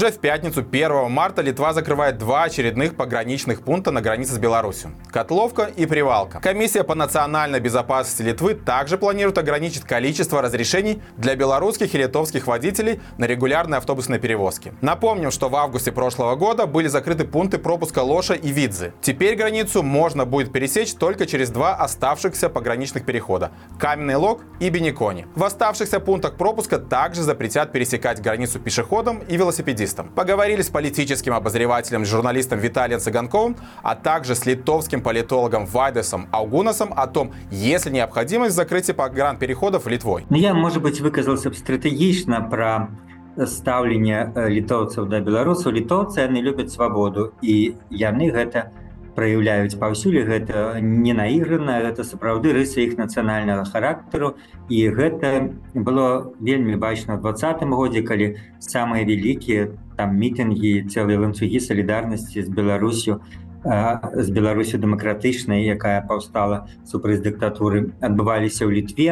Уже в пятницу 1 марта Литва закрывает два очередных пограничных пункта на границе с Беларусью. Котловка и Привалка. Комиссия по национальной безопасности Литвы также планирует ограничить количество разрешений для белорусских и литовских водителей на регулярные автобусные перевозки. Напомним, что в августе прошлого года были закрыты пункты пропуска Лоша и Видзы. Теперь границу можно будет пересечь только через два оставшихся пограничных перехода – Каменный Лог и Беникони. В оставшихся пунктах пропуска также запретят пересекать границу пешеходам и велосипедистам Поговорили с политическим обозревателем, журналистом Виталием Цыганковым, а также с литовским политологом Вайдесом Аугунасом о том, есть ли необходимость закрытия погранпереходов Литвой. Ну, я, может быть, выказался стратегично про стаўленне э, літоўцаў да беларусаў літоўцы яны любяць свабоду і яны гэта праяўляюць паўсюль гэта не наіграна это сапраўды рысы іх нацыянальнага характару і гэта было вельмі бачна в двадцатым годзе калі самыя вялікія там мітынгі цэлыя ланцугі салідарнасці з беларусю з беларусю дэмакратычнай якая паўстала супраць дыктатуры адбываліся ў літве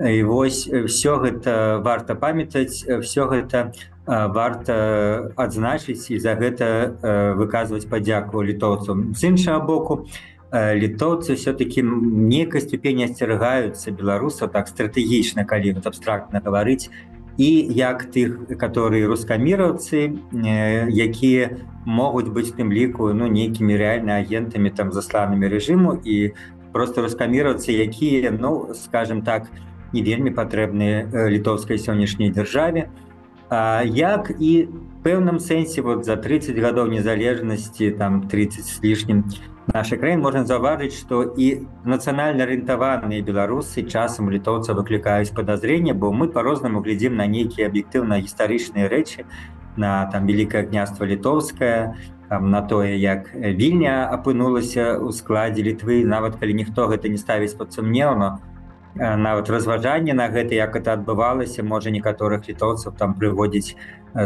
і вось все гэта варта памятаць все гэта у варта адзначыць і за гэта выказваць падзяку літоўцам. З іншага боку літоўцы все-таки некай ступені асцерагаюцца беларусаў так стратэгічна калі вот абстрактна гаварыць і як тых которые рускаміраўцы якія могуць быць тым ліку ну нейкімі рэальна агентамі там засланымі рэжыму і просто рускаміраўцы якія ну скажем так не вельмі патрэбныя літоўскай сённяшняй дзяржаве. то як і пэўным сэнсе вот за 30 гадоў незалежнасці там 30 с лишним нашай краін можна заўважыць што і нацыянальна арыентаваныя беларусы часам літоўца выклікаюць подазрение бо мы по-рознаму глядзім на нейкія аб'ектыўна гістарычныя рэчы на там великкае княства літоўскае на тое як вільня апынулася ў складзе літвы нават калі ніхто гэта не ставіць под сумнеўно то нават разважанне на гэта як это адбывалася можа некаторых літоўцаў там прыводзіць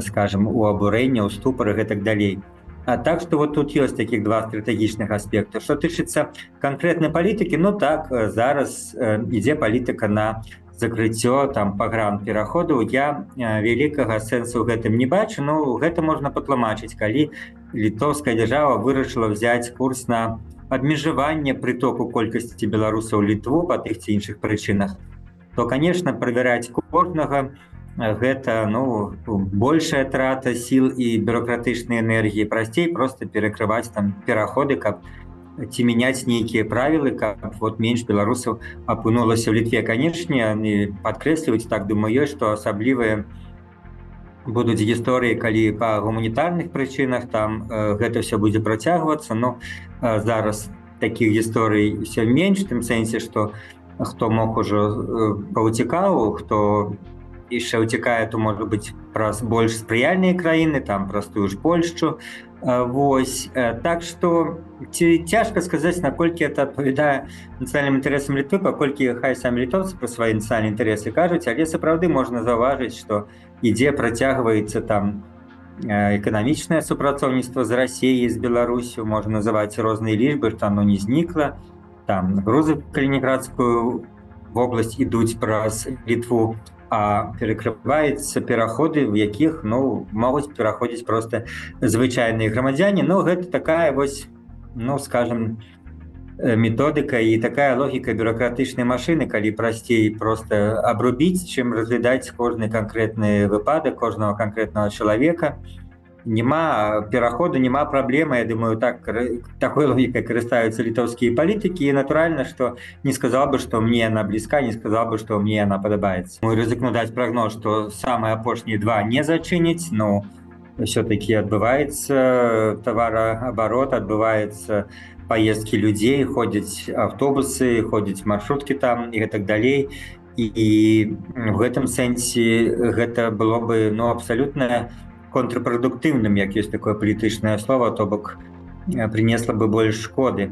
скажем у абурэння у ступары гэтак далей. А так что вот тут ёсць таких два стратэгічных аспекта. Что тычыцца канкрэтнай палітыкі Ну так зараз ідзе палітыка на закрыццё там пагран пераходу я вялікага сэнсу гэтым не бачу Ну гэта можна патлумачыць калі літоўская дзяржава вырашыла взять курс на абмежаванне прытоку колькасці беларусаў літву па тых ці іншых прычынах то конечно правяраць кожнага гэта ну большая трата сіл і бюрократычнай энергіі. Прасцей просто перакрываць там пераходы каб ці мяняць нейкія правілы каб вот менш беларусаў апынулася ў літве. Канешне падкрэсліваюць так думаю што асаблівыя у будуць гісторыі калі па гуманітарных прычынах там э, гэта все будзе працягвацца но э, зараз таких гісторый все менш тым сэнсе что хто мог ужо э, паўцікаў хто яшчэ ўцікае то можа быть праз больш спрыяльныя краіны там простую ж польшчу Вось так что ці цяжка сказаць наколькі это адпавядае нацыянальным інтарэсам літвы паколькі хай самі літоўцы пра свае нацыянальныя інтарэсы кажуць але сапраўды можна заўважыць что ідзе працягваецца там эканамічнае супрацоўніцтва з рассіяй з беларусю можна называць розныя лічбы што оно не знікла там грузы калініградскую вобласць ідуць праз літву А перакрываецца пераходы в якіх ну могуць пераходзіць просто звычайныя грамадзяне. Но гэта такая вось ну скажем методыка і такая логіка бюрократычнай машины калі прасцей просто абрубіць чым разглядаць кожны канкрэтны выпадак кожного конкретного чалавека. і няма пераходу няма праблемы Я думаю так такой логікай карыстаюцца літоўскія палітыкі і натуральна што не сказал бы што мне она блізка не сказал бы што мне она падабаецца мой рызыкну даць прагноз што самыя апошнія два не зачыніць но все-таки адбываецца товарооборот адбываецца поездки людзей ходзяць автобусы ходзяць маршрутки там і гэтак далей і, і в гэтым сэнсе гэта было бы ну абсалютная не контрпрадуктыўным як ёсць такое палітычнае слово то бок принесла бы больш шкоды.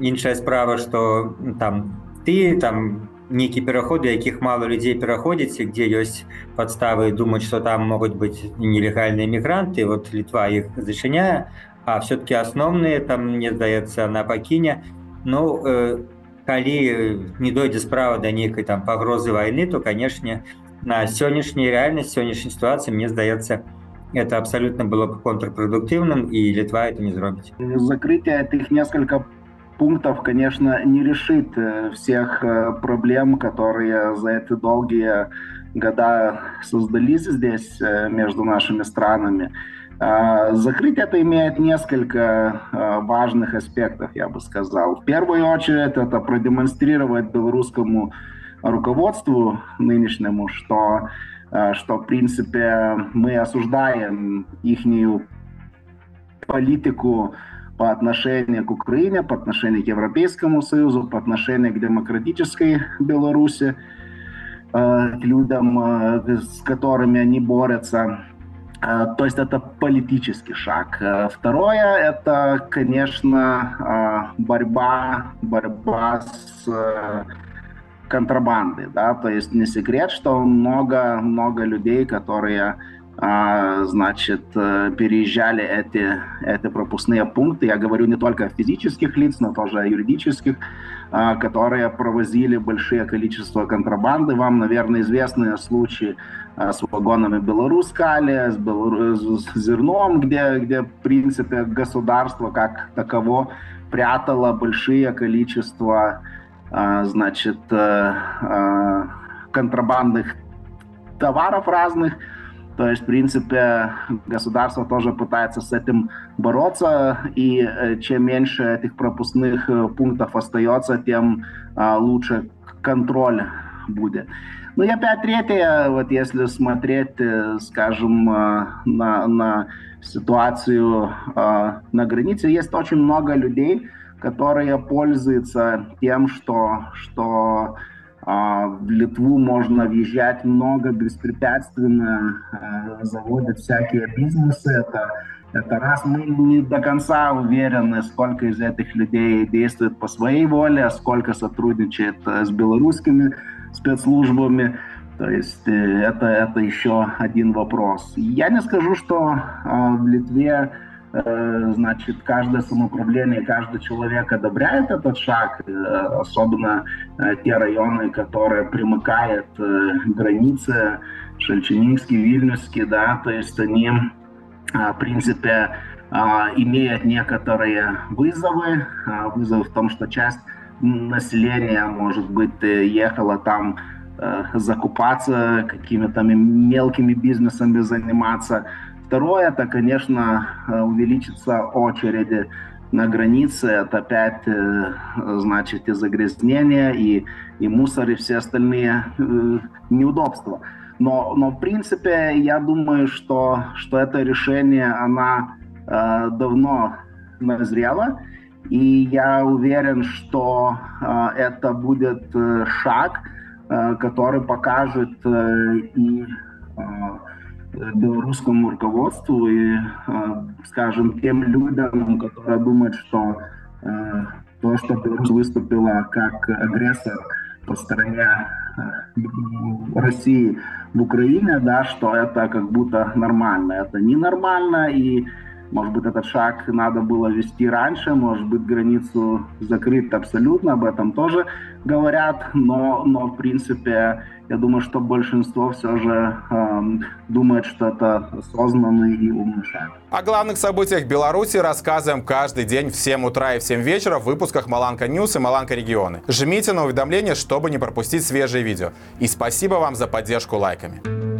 Іншая справа что там ты там нейкі пераходы якіх мало людзей пераходзіць где ёсць подставы думаць что там могуць быть нелегальныя мігранты вот літва их зачыняе а все-таки асноўныя там мне здаецца на пакіне. Ну э, калі не дойдзе справа да нейкай там пагрозы войны то канешне на сённяшняй рэальнасць сённяшняй сітуацыі мне здаецца это абсолютно было бы контрпродуктивным, и Литва это не сделает. Закрытие этих несколько пунктов, конечно, не решит э, всех э, проблем, которые за эти долгие года создались здесь э, между нашими странами. А, закрыть это имеет несколько важных аспектов, я бы сказал. В первую очередь это продемонстрировать белорусскому руководству нынешнему, что, что в принципе мы осуждаем их политику по отношению к Украине, по отношению к Европейскому Союзу, по отношению к демократической Беларуси, э, к людям, э, с которыми они борются. Э, то есть это политический шаг. Второе – это, конечно, борьба, борьба с контрабандой. Да? То есть не секрет, что много, много людей, которые а, значит, э, переезжали эти, эти пропускные пункты. Я говорю не только о физических лиц, но тоже о юридических, а, которые провозили большие количество контрабанды. Вам, наверное, известны случаи а, с вагонами Белорускали, с, Белору... с зерном, где, где, в принципе, государство как таково прятало большие количество, значит, э, контрабандных товаров разных, то есть, в принципе, государство тоже пытается с этим бороться, и э, чем меньше этих пропускных э, пунктов остается, тем а, лучше контроль будет. Ну и опять третье, вот если смотреть, скажем, на, на ситуацию на границе, есть очень много людей, которые пользуются тем, что, что а, в Литву можно въезжать много беспрепятственно, а, заводят всякие бизнесы. Это, это раз мы не до конца уверены, сколько из этих людей действует по своей воле, а сколько сотрудничает э, с белорусскими спецслужбами. То есть э, это, это еще один вопрос. Я не скажу, что в Литве Э, значит, каждое самоуправление, каждый человек одобряет этот шаг, э, особенно э, те районы, которые примыкают к границе, Шельченикский, Вильнюсский, да, то есть они, в принципе, имеют некоторые вызовы, вызовы в том, что часть населения, может быть, ехала там закупаться, какими-то мелкими бизнесами заниматься, Второе, это, конечно, э, увеличится очереди на границе, это опять, э, значит, и загрязнение, и, и мусор, и все остальные э, неудобства. Но, но в принципе, я думаю, что, что это решение, она давно назрела, и я уверен, что это будет шаг, который покажет э, и белорусскому руководству и, скажем, тем людям, которые думают, что то, что Беларусь выступила как агрессор по стороне России в Украине, да, что это как будто нормально. Это ненормально, и может быть, этот шаг надо было вести раньше, может быть, границу закрыть абсолютно, об этом тоже говорят, но, но в принципе, я думаю, что большинство все же э, думает, что это осознанный и умный шаг. О главных событиях Беларуси рассказываем каждый день в 7 утра и в 7 вечера в выпусках Маланка News и Маланка Регионы. Жмите на уведомления, чтобы не пропустить свежие видео. И спасибо вам за поддержку лайками.